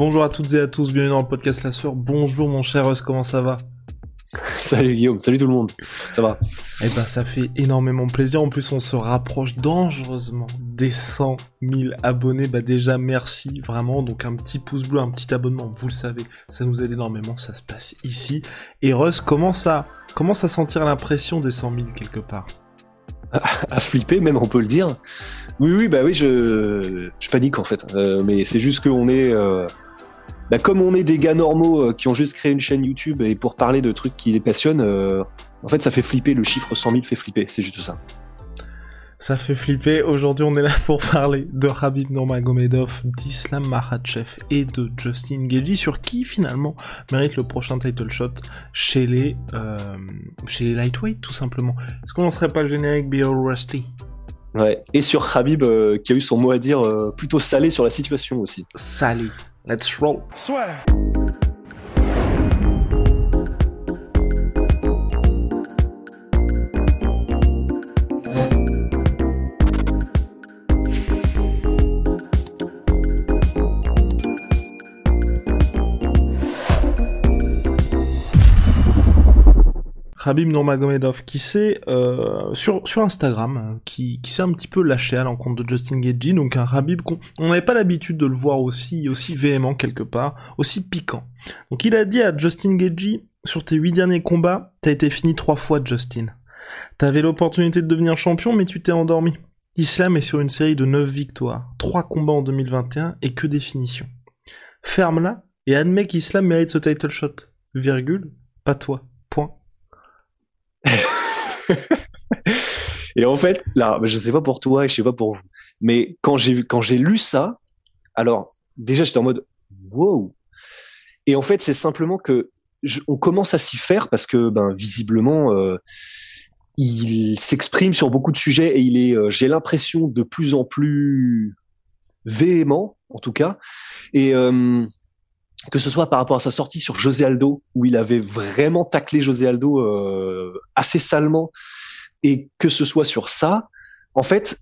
Bonjour à toutes et à tous, bienvenue dans le podcast La Sueur. Bonjour mon cher Russ, comment ça va Salut Guillaume, salut tout le monde. Ça va? Eh ben ça fait énormément plaisir, en plus on se rapproche dangereusement des 100 000 abonnés. Bah déjà merci vraiment, donc un petit pouce bleu, un petit abonnement, vous le savez, ça nous aide énormément, ça se passe ici. Et Russ commence à, commence à sentir l'impression des 100 000 quelque part? À flipper même, on peut le dire. Oui, oui, bah oui, je, je panique en fait. Euh, mais c'est juste qu'on est... euh, bah, comme on est des gars normaux euh, qui ont juste créé une chaîne YouTube et pour parler de trucs qui les passionnent, euh, en fait ça fait flipper, le chiffre 100 000 fait flipper, c'est juste ça. Ça fait flipper. Aujourd'hui, on est là pour parler de Habib Nurmagomedov, d'Islam Makhachev et de Justin Gaethje, sur qui finalement mérite le prochain title shot chez les euh, chez les lightweight tout simplement. Est-ce qu'on lancerait pas le générique Be All Rusty? Ouais. Et sur Habib euh, qui a eu son mot à dire euh, plutôt salé sur la situation aussi. Salé. Let's roll. Habib Nurmagomedov qui s'est euh, sur sur Instagram euh, qui qui s'est un petit peu lâché à l'encontre de Justin Gaethje donc un Habib qu'on on n'avait pas l'habitude de le voir aussi aussi véhément quelque part aussi piquant. Donc il a dit à Justin Gaethje sur tes huit derniers combats t'as été fini trois fois Justin. T'avais l'opportunité de devenir champion mais tu t'es endormi. Islam est sur une série de neuf victoires trois combats en 2021 et que des finitions. Ferme-la et admets qu'Islam mérite ce title shot. Virgule pas toi et en fait, là, je sais pas pour toi et je sais pas pour vous, mais quand j'ai quand j'ai lu ça, alors déjà j'étais en mode wow. Et en fait, c'est simplement que on commence à s'y faire parce que ben visiblement euh, il s'exprime sur beaucoup de sujets et il est, euh, j'ai l'impression de plus en plus véhément, en tout cas. Et euh, que ce soit par rapport à sa sortie sur José Aldo, où il avait vraiment taclé José Aldo euh, assez salement, et que ce soit sur ça, en fait,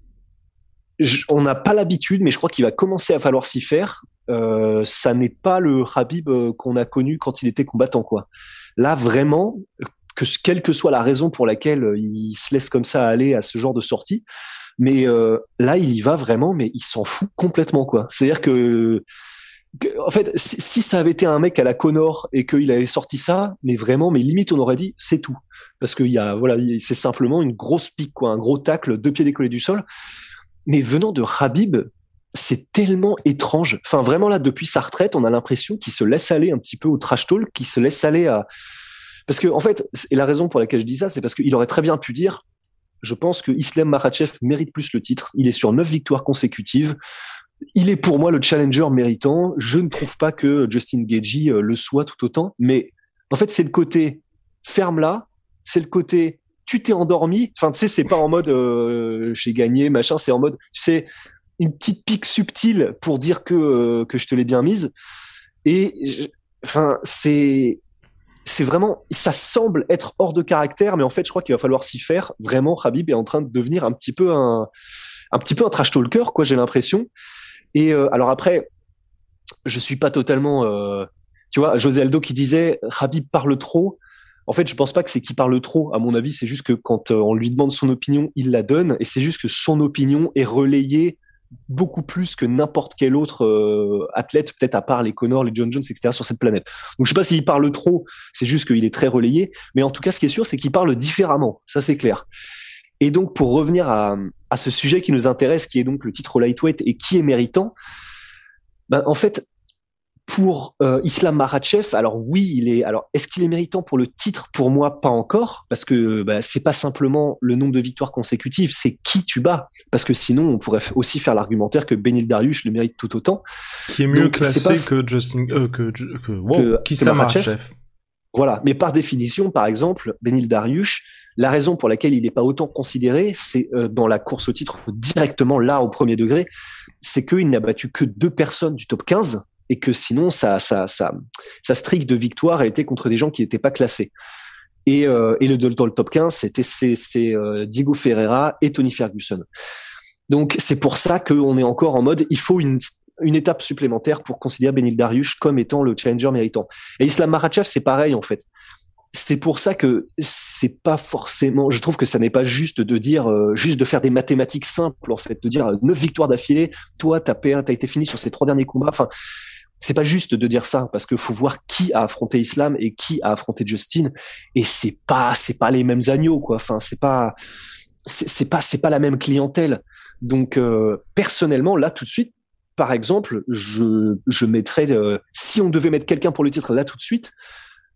on n'a pas l'habitude, mais je crois qu'il va commencer à falloir s'y faire. Euh, ça n'est pas le Habib euh, qu'on a connu quand il était combattant, quoi. Là, vraiment, que quelle que soit la raison pour laquelle euh, il se laisse comme ça aller à ce genre de sortie, mais euh, là, il y va vraiment, mais il s'en fout complètement, quoi. C'est-à-dire que- en fait, si, ça avait été un mec à la Connor et qu'il avait sorti ça, mais vraiment, mais limite, on aurait dit c'est tout, parce qu'il y a, voilà, il- c'est simplement une grosse pique, quoi, un gros tacle, deux pieds décollés du sol. Mais venant de Habib, c'est tellement étrange. Enfin, vraiment là, depuis sa retraite, on a l'impression qu'il se laisse aller un petit peu au trash talk, qu'il se laisse aller à, parce que en fait, et la raison pour laquelle je dis ça, c'est parce qu'il aurait très bien pu dire, je pense que Islam Makhachev mérite plus le titre. Il est sur neuf victoires consécutives il est pour moi le challenger méritant. Je ne trouve pas que Justin Gaethje euh, le soit tout autant, mais en fait c'est le côté ferme là, c'est le côté tu t'es endormi. Enfin tu sais c'est pas en mode euh, j'ai gagné machin, c'est en mode tu sais une petite pique subtile pour dire que euh, que je te l'ai bien mise. Et enfin c'est c'est vraiment ça semble être hors de caractère, mais en fait je crois qu'il va falloir s'y faire. Vraiment, Habib est en train de devenir un petit peu un un petit peu un trash talker quoi, j'ai l'impression. Et euh, alors après, je suis pas totalement, euh, tu vois, José Aldo qui disait Habib parle trop. En fait, je pense pas que c'est qu'il parle trop. À mon avis, c'est juste que quand euh, on lui demande son opinion, il la donne, et c'est juste que son opinion est relayée beaucoup plus que n'importe quel autre euh, athlète, peut-être à part les Connor, les John Jones, etc. sur cette planète. Donc je sais pas s'il parle trop, c'est juste qu'il est très relayé, mais en tout cas, ce qui est sûr, c'est qu'il parle différemment. Ça, c'est clair. Et donc, pour revenir à, à ce sujet qui nous intéresse, qui est donc le titre lightweight et qui est méritant, ben, en fait, pour euh, Islam Makhachev, alors oui, il est. Alors, est-ce qu'il est méritant pour le titre? Pour moi, pas encore, parce que bah, c'est pas simplement le nombre de victoires consécutives, c'est qui tu bats. Parce que sinon, on pourrait aussi faire l'argumentaire que Benil Dariush le mérite tout autant. Qui est mieux classé que Justin, euh, que, que, wow, que Islam Makhachev. Voilà, mais par définition, par exemple, Benil Dariush, la raison pour laquelle il n'est pas autant considéré, c'est euh, dans la course au titre directement là au premier degré, c'est qu'il n'a battu que deux personnes du top 15 et que sinon sa, sa, sa, sa streak de victoire a été contre des gens qui n'étaient pas classés. Et, euh, et le, dans le top 15, c'était euh, Diego Ferreira et Tony Ferguson. Donc c'est pour ça qu'on est encore en mode, il faut une, une étape supplémentaire pour considérer Benil Dariush comme étant le challenger méritant. Et Islam Makhachev, c'est pareil en fait. C'est pour ça que c'est pas forcément. Je trouve que ça n'est pas juste de dire, euh, juste de faire des mathématiques simples en fait, de dire euh, neuf victoires d'affilée. Toi, t'as as été fini sur ces trois derniers combats. Enfin, c'est pas juste de dire ça parce qu'il faut voir qui a affronté Islam et qui a affronté Justin et c'est pas c'est pas les mêmes agneaux quoi enfin c'est pas c'est pas c'est pas la même clientèle donc euh, personnellement là tout de suite par exemple je je mettrais euh, si on devait mettre quelqu'un pour le titre là tout de suite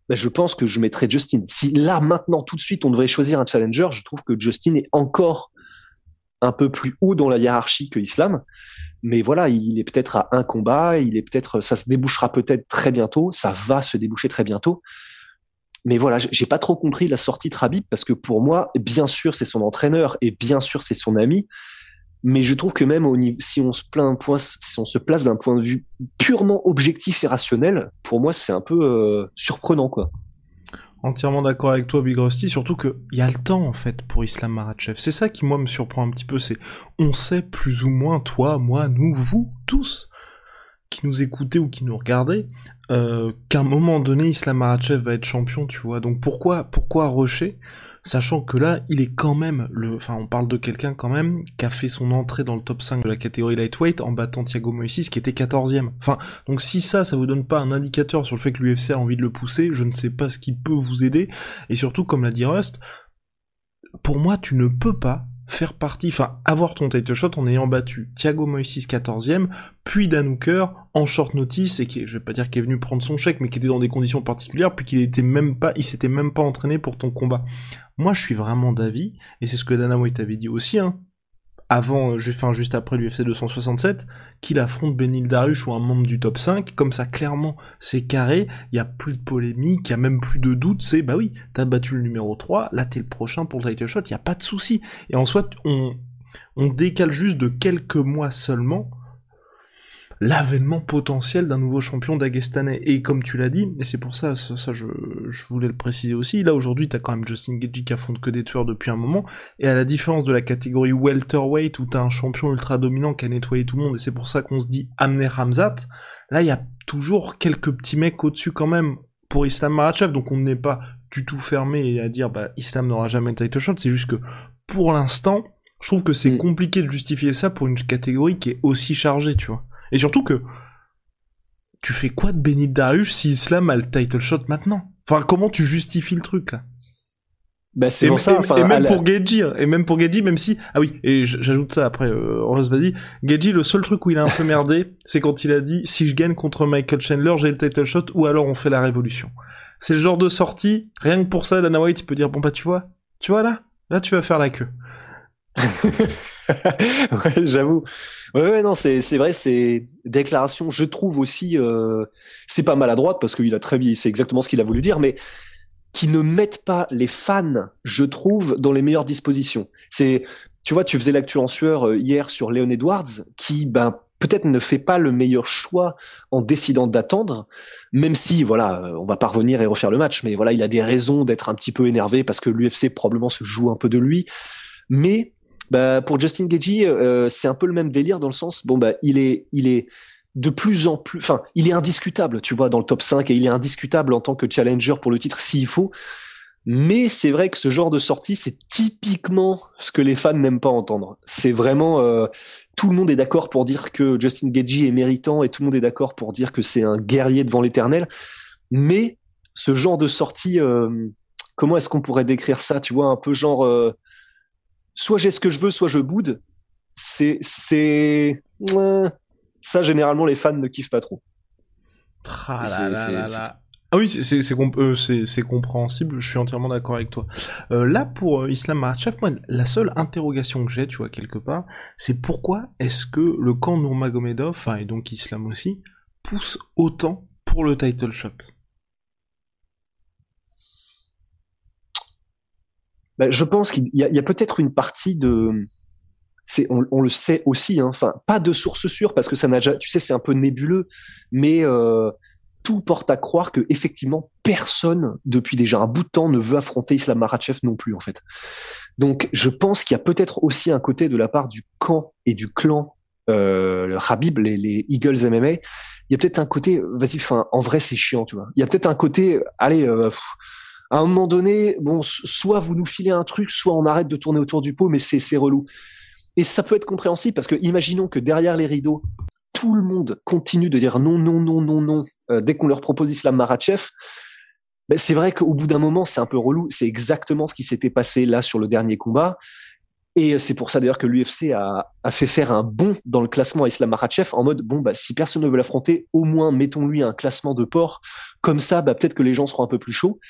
ben, je pense que je mettrais Justin si là maintenant tout de suite on devrait choisir un challenger je trouve que Justin est encore un peu plus haut dans la hiérarchie que Islam mais voilà, il est peut-être à un combat, il est peut-être, ça se débouchera peut-être très bientôt, ça va se déboucher très bientôt. Mais voilà, j'ai pas trop compris la sortie de Rabib parce que pour moi, bien sûr, c'est son entraîneur et bien sûr, c'est son ami. Mais je trouve que même si on se place d'un point de vue purement objectif et rationnel, pour moi, c'est un peu euh, surprenant, quoi. Entièrement d'accord avec toi, Big Rusty, surtout qu'il y a le temps, en fait, pour Islam Maratchev. C'est ça qui, moi, me surprend un petit peu, c'est, on sait plus ou moins, toi, moi, nous, vous, tous, qui nous écoutez ou qui nous regardez, euh, qu'à un moment donné, Islam Maratchev va être champion, tu vois. Donc pourquoi, pourquoi rusher? Sachant que là, il est quand même le, enfin, on parle de quelqu'un quand même qui a fait son entrée dans le top 5 de la catégorie lightweight en battant Thiago Moises qui était 14e. Enfin, donc si ça, ça vous donne pas un indicateur sur le fait que l'UFC a envie de le pousser, je ne sais pas ce qui peut vous aider. Et surtout, comme l'a dit Rust, pour moi, tu ne peux pas faire partie, enfin avoir ton title shot en ayant battu Thiago Moises 14e, puis Dan Hooker en short notice et qui, je vais pas dire qu'il est venu prendre son chèque, mais qui était dans des conditions particulières, puis qu'il était même pas, il s'était même pas entraîné pour ton combat. Moi, je suis vraiment d'avis, et c'est ce que Dana White avait dit aussi, hein, avant, euh, enfin juste après l'UFC 267, qu'il affronte Benil Darush ou un membre du top 5, comme ça clairement c'est carré, il y a plus de polémique, il y a même plus de doute, c'est bah oui, t'as battu le numéro 3, là t'es le prochain pour le title shot, il y a pas de souci. Et en soit on on décale juste de quelques mois seulement l'avènement potentiel d'un nouveau champion dagestanais. Et comme tu l'as dit, et c'est pour ça, ça, je, voulais le préciser aussi, là aujourd'hui t'as quand même Justin Gagey qui affronte que des tueurs depuis un moment, et à la différence de la catégorie welterweight où t'as un champion ultra dominant qui a nettoyé tout le monde, et c'est pour ça qu'on se dit Amner Hamzat, là il y a toujours quelques petits mecs au-dessus quand même pour Islam Marachev, donc on n'est pas du tout fermé à dire bah Islam n'aura jamais de title shot, c'est juste que pour l'instant, je trouve que c'est mm. compliqué de justifier ça pour une catégorie qui est aussi chargée, tu vois. Et surtout que, tu fais quoi de Benit Darius si Islam a le title shot maintenant? Enfin, comment tu justifies le truc, là? Bah, c'est pour ça, enfin, et même pour Geji, et même pour Geji, même si, ah oui, et j'ajoute ça après, euh, Rose vas-y, Geji, le seul truc où il a un peu merdé, c'est quand il a dit, si je gagne contre Michael Chandler, j'ai le title shot, ou alors on fait la révolution. C'est le genre de sortie, rien que pour ça, Dana White, il peut dire, bon bah tu vois, tu vois là, là tu vas faire la queue. j'avoue. Ouais, ouais, non, c'est c'est vrai, c'est déclaration. Je trouve aussi, euh, c'est pas maladroite parce qu'il a très bien, c'est exactement ce qu'il a voulu dire, mais qui ne mettent pas les fans, je trouve, dans les meilleures dispositions. C'est, tu vois, tu faisais l'actu en sueur euh, hier sur Léon Edwards, qui, ben, peut-être ne fait pas le meilleur choix en décidant d'attendre, même si, voilà, euh, on va pas revenir et refaire le match, mais voilà, il a des raisons d'être un petit peu énervé parce que l'UFC probablement se joue un peu de lui. Mais bah, pour Justin Gagey, euh, c'est un peu le même délire dans le sens, bon bah il est, il est de plus en plus, enfin, il est indiscutable, tu vois, dans le top 5 et il est indiscutable en tant que challenger pour le titre s'il faut. Mais c'est vrai que ce genre de sortie, c'est typiquement ce que les fans n'aiment pas entendre. C'est vraiment euh, tout le monde est d'accord pour dire que Justin Gagey est méritant et tout le monde est d'accord pour dire que c'est un guerrier devant l'éternel. Mais ce genre de sortie, euh, comment est-ce qu'on pourrait décrire ça Tu vois, un peu genre soit j'ai ce que je veux, soit je boude. C'est, c'est, ça généralement les fans ne kiffent pas trop. Ah oui, c'est euh, c'est compréhensible, je suis entièrement d'accord avec toi. Euh, là, pour euh, Islam Makhachev, moi, la seule interrogation que j'ai, tu vois, quelque part, c'est pourquoi est-ce que le camp Nurmagomedov, et donc Islam aussi, pousse autant pour le title shot? Ben, Je pense qu'il y a, peut-être une partie de... C'est, on, le sait aussi, hein, enfin, pas de source sûre, parce que ça n'a déjà, tu sais, c'est un peu nébuleux, mais... Euh, tout porte à croire que effectivement personne depuis déjà un bout de temps ne veut affronter Islam Makhachev non plus en fait. Donc je pense qu'il y a peut-être aussi un côté de la part du camp et du clan euh, le Habib, les, les, Eagles MMA, il y a peut-être un côté, vas-y, enfin, en vrai, c'est chiant, tu vois. Il y a peut-être un côté, allez, euh, à un moment donné, bon, soit vous nous filez un truc, soit on arrête de tourner autour du pot, mais c'est relou. Et ça peut être compréhensible parce que imaginons que derrière les rideaux, tout le monde continue de dire non, non, non, non, non euh, dès qu'on leur propose Islam Marachev, ben c'est vrai qu'au bout d'un moment, c'est un peu relou. C'est exactement ce qui s'était passé là sur le dernier combat. Et c'est pour ça d'ailleurs que l'UFC a, fait faire un bond dans le classement à Islam Makhachev en mode bon bah si personne ne veut l'affronter, au moins mettons-lui un classement de port. Comme ça, bah peut-être que les gens seront un peu plus chauds.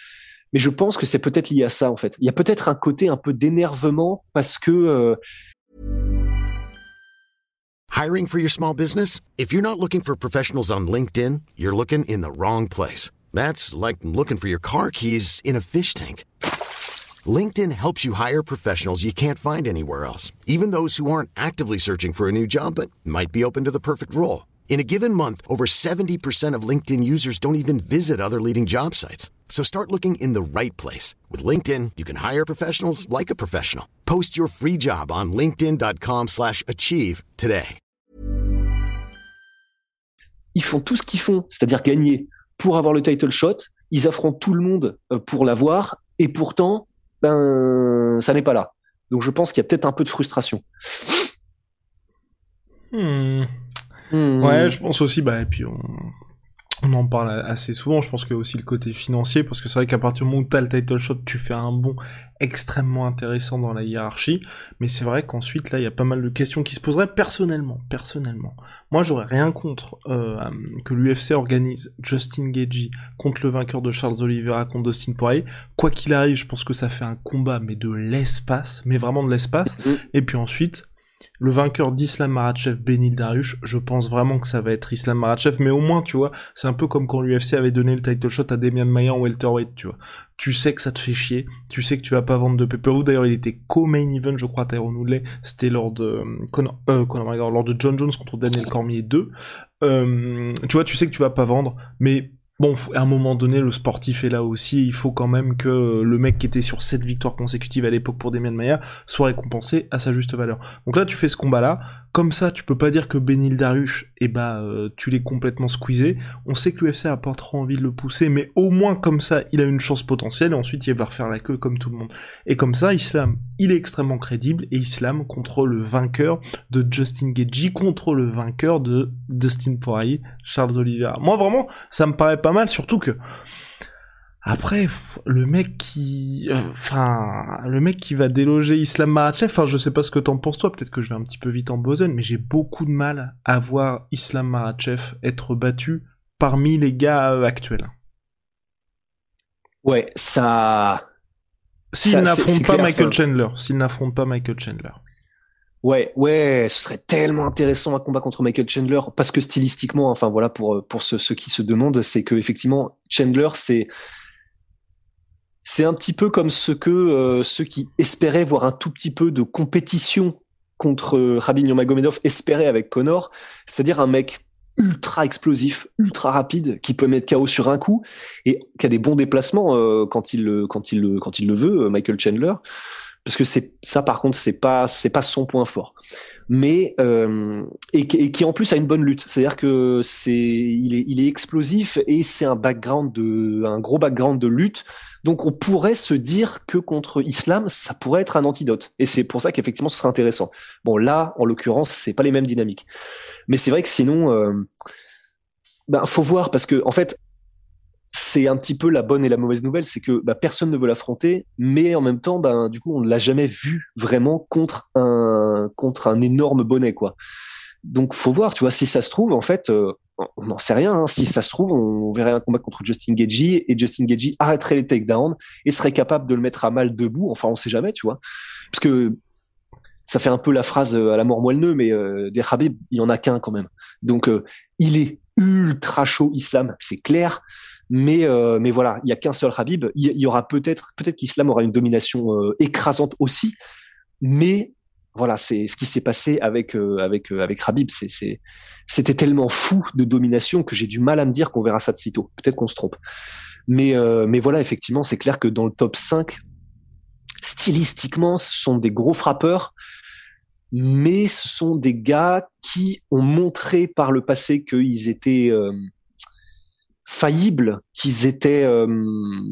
Mais je pense que c'est peut-être lié à ça en fait. Il y a peut-être un côté un peu d'énervement parce que euh, Hiring for your small business? If you're not looking for professionals on LinkedIn, you're looking in the wrong place. That's like looking for your car keys in a fish tank. LinkedIn helps you hire professionals you can't find anywhere else, even those who aren't actively searching for a new job but might be open to the perfect role. In a given month, over 70% of LinkedIn users don't even visit other leading job sites. So start looking in the right place. With LinkedIn, you can hire professionals like a professional. Post your free job on linkedin.com slash achieve today. Ils font tout ce qu'ils font, c'est-à-dire gagner pour avoir le title shot. Ils affrontent tout le monde euh, pour l'avoir. Et pourtant, ben, ça n'est pas là. Donc je pense qu'il y a peut-être un peu de frustration. Hmm. Hmm. Ouais, je pense aussi, bah, et puis on, on en parle assez souvent, je pense qu'il y a aussi le côté financier, parce que c'est vrai qu'à partir du moment où t'as le title shot, tu fais un bond extrêmement intéressant dans la hiérarchie, mais c'est vrai qu'ensuite, là, il y a pas mal de questions qui se poseraient personnellement, personnellement. Moi, j'aurais rien contre euh, que l'UFC organise Justin Gagey contre le vainqueur de Charles Oliveira contre Dustin Poirier. Quoi qu'il arrive, je pense que ça fait un combat, mais de l'espace, mais vraiment de l'espace. Mm-hmm. Et puis ensuite, le vainqueur d'Islam Marachev, Benil Dariush, je pense vraiment que ça va être Islam Marachev, mais au moins, tu vois, c'est un peu comme quand l'UFC avait donné le title shot à Demian Maia en welterweight, tu vois. Tu sais que ça te fait chier, tu sais que tu vas pas vendre de pay d'ailleurs il était co-main event, je crois, Tyrone Woodley, c'était lors de euh, Conor, euh, lors de John Jones contre Daniel Cormier 2. Euh, tu vois, tu sais que tu vas pas vendre, mais bon, à un moment donné, le sportif est là aussi. Il faut quand même que le mec qui était sur cette victoires consécutives à l'époque pour Demian Maia soit récompensé à sa juste valeur. Donc là, tu fais ce combat-là. Comme ça, tu peux pas dire que Benil Darush, eh bah, tu l'es complètement squeezé. On sait que l'UFC a pas trop envie de le pousser, mais au moins comme ça, il a une chance potentielle. Et ensuite, il va refaire la queue comme tout le monde. Et comme ça, Islam, il est extrêmement crédible. Et Islam contre le vainqueur de Justin Gagey, contre le vainqueur de Dustin Poirier, Charles Oliveira. Moi, vraiment, ça me paraît pas mal, surtout que après, le mec qui, enfin, le mec qui va déloger Islam Makhachev, enfin, je sais pas ce que t'en penses toi, peut-être que je vais un petit peu vite en besogne, mais j'ai beaucoup de mal à voir Islam Makhachev être battu parmi les gars euh, actuels. Ouais, ça. S'il n'affronte pas Michael Chandler, s'il n'affronte pas Michael Chandler. Ouais, ouais, ce serait tellement intéressant un combat contre Michael Chandler parce que stylistiquement, enfin voilà pour pour ceux, qui se demandent, c'est que effectivement Chandler c'est c'est un petit peu comme ce que euh, ceux qui espéraient voir un tout petit peu de compétition contre euh, Rabin Yomagomedov espéraient avec Connor, c'est-à-dire un mec ultra explosif, ultra rapide, qui peut mettre KO sur un coup et qui a des bons déplacements euh, quand il quand il quand il le veut, Michael Chandler parce que c'est ça par contre c'est pas c'est pas son point fort. Mais euh, et, qui en plus a une bonne lutte. C'est à dire que c'est il est il est explosif et c'est un background de un gros background de lutte. Donc on pourrait se dire que contre Islam ça pourrait être un antidote. Et c'est pour ça qu'effectivement ce serait intéressant. Bon là en l'occurrence c'est pas les mêmes dynamiques. Mais c'est vrai que sinon euh, ben faut voir. Parce que en fait c'est un petit peu la bonne et la mauvaise nouvelle, c'est que bah, personne ne veut l'affronter, mais en même temps, ben du coup, on ne l'a jamais vu vraiment contre un contre un énorme bonnet, quoi. Donc, faut voir, tu vois, si ça se trouve, en fait, euh, on n'en sait rien. Hein. Si ça se trouve, on verrait un combat contre Justin Gagey et Justin Gagey arrêterait les takedowns et serait capable de le mettre à mal debout. Enfin, on sait jamais, tu vois. Parce que ça fait un peu la phrase euh, à la mort moelleux, mais euh, des Khabib, il y en a qu'un quand même. Donc, il est ultra chaud islam, c'est clair. Mais mais voilà, il y a qu'un seul Khabib. Il y, aura peut-être peut-être qu'Islam aura une domination écrasante aussi, mais voilà, c'est ce qui s'est passé avec avec avec Khabib. C'est c'était tellement fou de domination que j'ai du mal à me dire qu'on verra ça de sitôt. Peut-être qu'on se trompe. Mais mais voilà, effectivement, c'est clair que dans le top 5 stylistiquement, ce sont des gros frappeurs, mais ce sont des gars qui ont montré par le passé qu'ils étaient euh, faillibles, qu'ils étaient euh,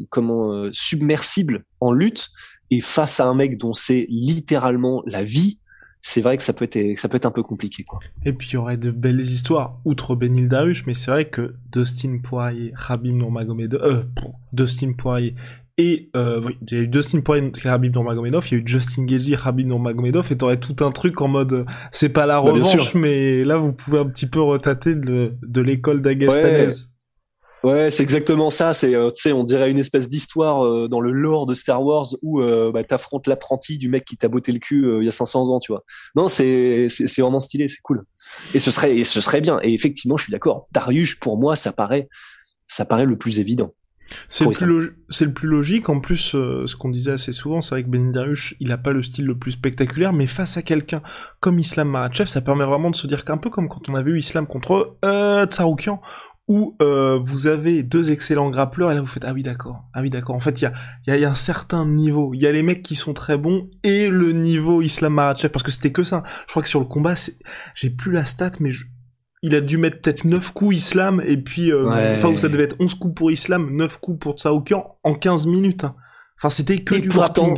comment euh, submersibles en lutte. Et face à un mec dont c'est littéralement la vie, c'est vrai que ça peut être ça peut être un peu compliqué quoi. Et puis il y aurait de belles histoires outre Benil Darush mais c'est vrai que Dustin Poirier, Khabib Nurmagomedov euh Dustin Poirier et euh, oui, il y a eu Dustin Poirier et Habib Nurmagomedov, il y a eu Justin Gaethje, Habib Nurmagomedov, et t'aurais tout un truc en mode, c'est pas la bah, revanche, mais là vous pouvez un petit peu retater de, de l'école d'Agastanaise. Ouais. C'est exactement ça. C'est, euh, tu sais, on dirait une espèce d'histoire euh, dans le lore de Star Wars où euh, bah, t'affrontes l'apprenti du mec qui t'a botté le cul il y a 500 ans, tu vois. Non, c'est, c'est, vraiment stylé, c'est cool. Et ce serait, et ce serait bien. Et effectivement, je suis d'accord. Darius, pour moi, ça paraît, ça paraît le plus évident. C'est le, plus c'est le plus logique. En plus, euh, ce qu'on disait assez souvent, c'est vrai que Ben Dariush, il a pas le style le plus spectaculaire, mais face à quelqu'un comme Islam Makhachev, ça permet vraiment de se dire qu'un peu comme quand on avait eu Islam contre euh, Tsaroukian, où euh, vous avez deux excellents grappleurs, et là vous faites ah oui d'accord, ah oui d'accord. En fait, il y a, y, a, y a un certain niveau. Il y a les mecs qui sont très bons et le niveau Islam Makhachev, parce que c'était que ça. Je crois que sur le combat, j'ai plus la stat, mais je, il a dû mettre peut-être 9 coups Islam et puis euh, enfin ça devait être 11 coups pour Islam, 9 coups pour Tsaokian en 15 minutes. Hein. Enfin c'était que du pourtant,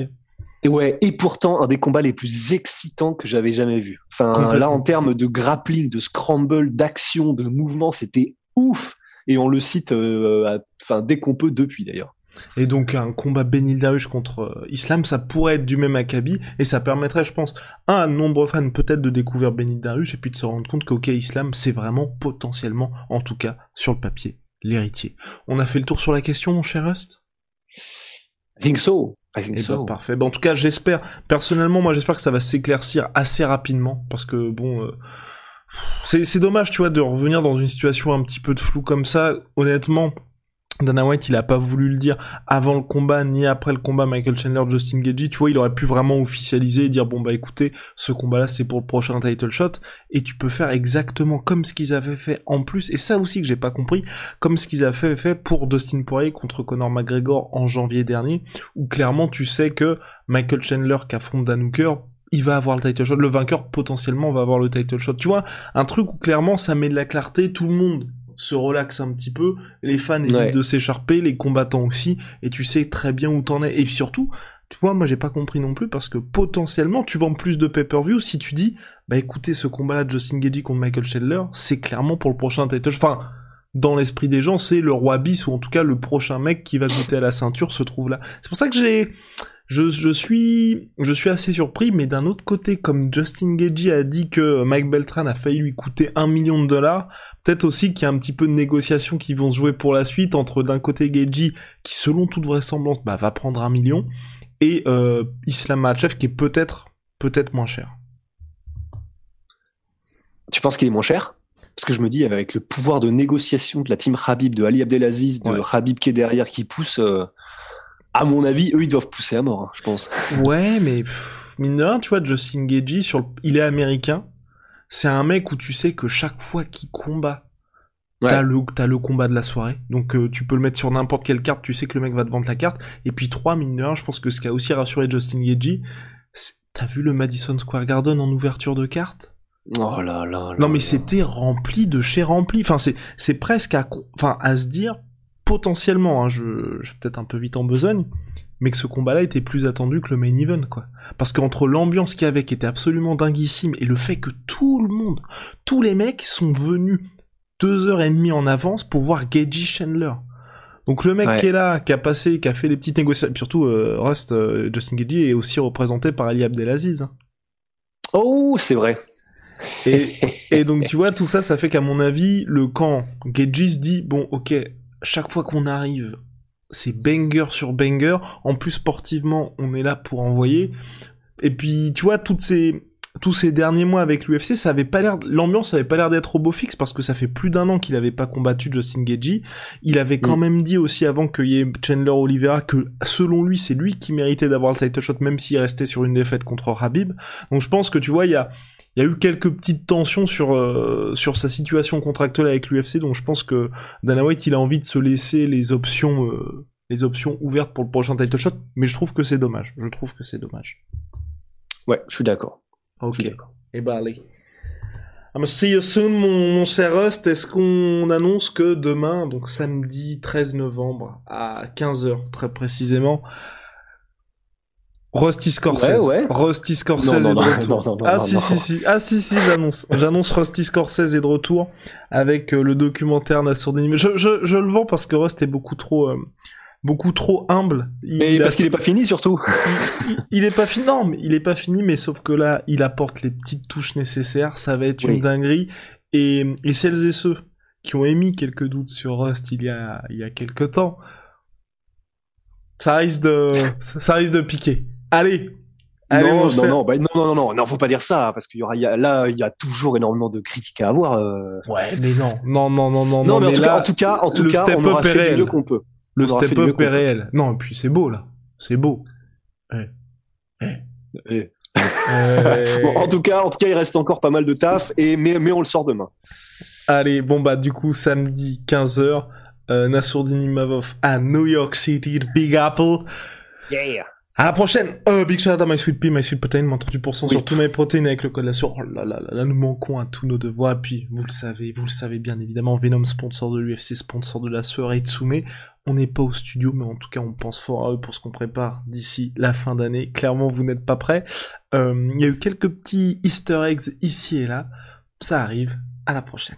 Et ouais, et pourtant un des combats les plus excitants que j'avais jamais vu. Enfin là en termes de grappling, de scramble, d'action, de mouvement, c'était ouf et on le cite euh, enfin dès qu'on peut depuis d'ailleurs. Et donc un combat Benil Darush contre euh, Islam, ça pourrait être du même acabit, et ça permettrait, je pense, un, à nombre fans peut-être de découvrir Benil Darush, et puis de se rendre compte qu'ok, Islam, c'est vraiment potentiellement, en tout cas, sur le papier, l'héritier. On a fait le tour sur la question, mon cher Rust? I think so. I think eh ben, so. parfait. Ben, en tout cas, j'espère, personnellement, moi j'espère que ça va s'éclaircir assez rapidement, parce que bon... Euh, c'est dommage, tu vois, de revenir dans une situation un petit peu de flou comme ça. Honnêtement, Dana White, il a pas voulu le dire avant le combat ni après le combat Michael Chandler Justin Gaethje. Tu vois, il aurait pu vraiment officialiser et dire bon bah écoutez, ce combat-là c'est pour le prochain title shot et tu peux faire exactement comme ce qu'ils avaient fait en plus et ça aussi que j'ai pas compris, comme ce qu'ils avaient fait pour Dustin Poirier contre Conor McGregor en janvier dernier où clairement tu sais que Michael Chandler qui affronte Dan Hooker il va avoir le title shot, le vainqueur potentiellement va avoir le title shot. Tu vois, un truc où clairement ça met de la clarté, tout le monde se relaxe un petit peu, les fans évitent de s'écharper, les combattants aussi, et tu sais très bien où t'en es. Et surtout, tu vois, moi j'ai pas compris non plus parce que potentiellement tu vends plus de pay-per-view si tu dis, bah écoutez, ce combat-là de Justin Gedi contre Michael Chandler, c'est clairement pour le prochain title. Enfin, dans l'esprit des gens, c'est le roi bis ou en tout cas le prochain mec qui va goûter à la ceinture se trouve là. C'est pour ça que j'ai je, je, suis je suis assez surpris, mais d'un autre côté, comme Justin Gagey a dit que Mike Beltran a failli lui coûter un million de dollars, peut-être aussi qu'il y a un petit peu de négociations qui vont se jouer pour la suite entre d'un côté Gagey, qui selon toute vraisemblance bah, va prendre un million, et euh, Islam Makhachev qui est peut-être peut-être moins cher. Tu penses qu'il est moins cher? Parce que je me dis, avec le pouvoir de négociation de la team Habib, de Ali Abdelaziz, de Habib qui est derrière, qui pousse, euh, à mon avis, eux, ils doivent pousser à mort, hein, je pense. Ouais, mais mine de rien, tu vois, Justin Gagey, sur le... il est américain. C'est un mec où tu sais que chaque fois qu'il combat, t'as le t'as le combat de la soirée. Donc euh, tu peux le mettre sur n'importe quelle carte, tu sais que le mec va te vendre la carte. Et puis trois, mine de rien, je pense que ce qui a aussi rassuré Justin Gagey, t'as vu le Madison Square Garden en ouverture de carte? Oh là là. là non mais c'était rempli de chez rempli. Enfin c'est c'est presque à enfin à se dire potentiellement, hein, je, je suis peut-être un peu vite en besogne, mais que ce combat-là était plus attendu que le main event, quoi. Parce qu'entre l'ambiance qu'il y avait, qui était absolument dinguissime, et le fait que tout le monde, tous les mecs sont venus deux heures et demie en avance pour voir Gagey Chandler. Donc le mec qui est là, qui a passé, qui a fait les petites négociations, surtout euh, Rust, euh, Justin Gagey est aussi représenté par Ali Abdelaziz. Hein. Oh, c'est vrai. Et, et donc tu vois, tout ça, ça fait qu'à mon avis, le camp Geji se dit, bon ok, chaque fois qu'on arrive, c'est banger sur banger, en plus sportivement, on est là pour envoyer. Et puis tu vois, toutes ces tous ces derniers mois avec l'UFC, ça avait pas l'air, l'ambiance avait pas l'air d'être au beau fixe parce que ça fait plus d'un an qu'il avait pas combattu Justin Gagey. Il avait quand Mm. même dit aussi avant qu'il y ait Chandler Oliveira que selon lui, c'est lui qui méritait d'avoir le title shot même s'il restait sur une défaite contre Habib. Donc je pense que tu vois, il y a, il y a eu quelques petites tensions sur, euh, sur sa situation contractuelle avec l'UFC. Donc je pense que Dana White, il a envie de se laisser les options, euh, les options ouvertes pour le prochain title shot. Mais je trouve que c'est dommage. Je trouve que c'est dommage. Ouais, je suis d'accord. Ok. Et bah allez. I'm see you soon, mon, mon cher Rust. Est-ce qu'on annonce que demain, donc samedi 13 novembre, à 15h très précisément, Rusty Scorsese. Ouais, ouais. Rusty Scorsese Non, non, est de retour. non, ah si, si, si, ah si, si, j'annonce. J'annonce Rusty Scorsese est de retour avec euh, le documentaire Nassourdini. Je, je, je le vends parce que Rust est beaucoup trop, euh, beaucoup trop humble. Il, Mais il a parce qu'il est pas fini surtout. il, il est pas fini, non, mais il est pas fini, mais sauf que là, il apporte les petites touches nécessaires, ça va être Oui. une dinguerie. Et, et celles et ceux qui ont émis quelques doutes sur Rust il y a, il y a quelques temps, ça risque de, ça risque de piquer. Allez! Allez, non, non, non, bah, non, non, non, non, non, faut pas dire ça, parce qu'il y aura, y a- là, il y a toujours énormément de critiques à avoir. euh. Ouais, mais non, non, non, non, non, Non, mais, en, tout là, cas, en tout cas, en tout le cas, step on aura up est fait du réel. mieux qu'on peut. le step du up est réel. Non, et puis c'est beau, là. C'est beau. Et- Euh, Bon, en tout cas, en tout cas, il reste encore pas mal de taf, et mais, mais on le sort demain. Allez, bon bah du coup samedi 15h, euh, Nassourdini Mavov à New York City, Big Apple. Yeah. À la prochaine. Euh, big shout out à My Sweet Pea, My Sweet Protein, moins 38% Oui. sur tous mes protéines avec le code la sur. Oh là là là là, nous manquons à tous nos devoirs. Puis vous le savez, vous le savez bien évidemment, Venom sponsor de l'UFC, sponsor de la soirée Tsume. On n'est pas au studio, mais en tout cas on pense fort à eux pour ce qu'on prépare d'ici la fin d'année. Clairement vous n'êtes pas prêts. Euh, Il y a eu quelques petits Easter eggs ici et là. Ça arrive. À la prochaine.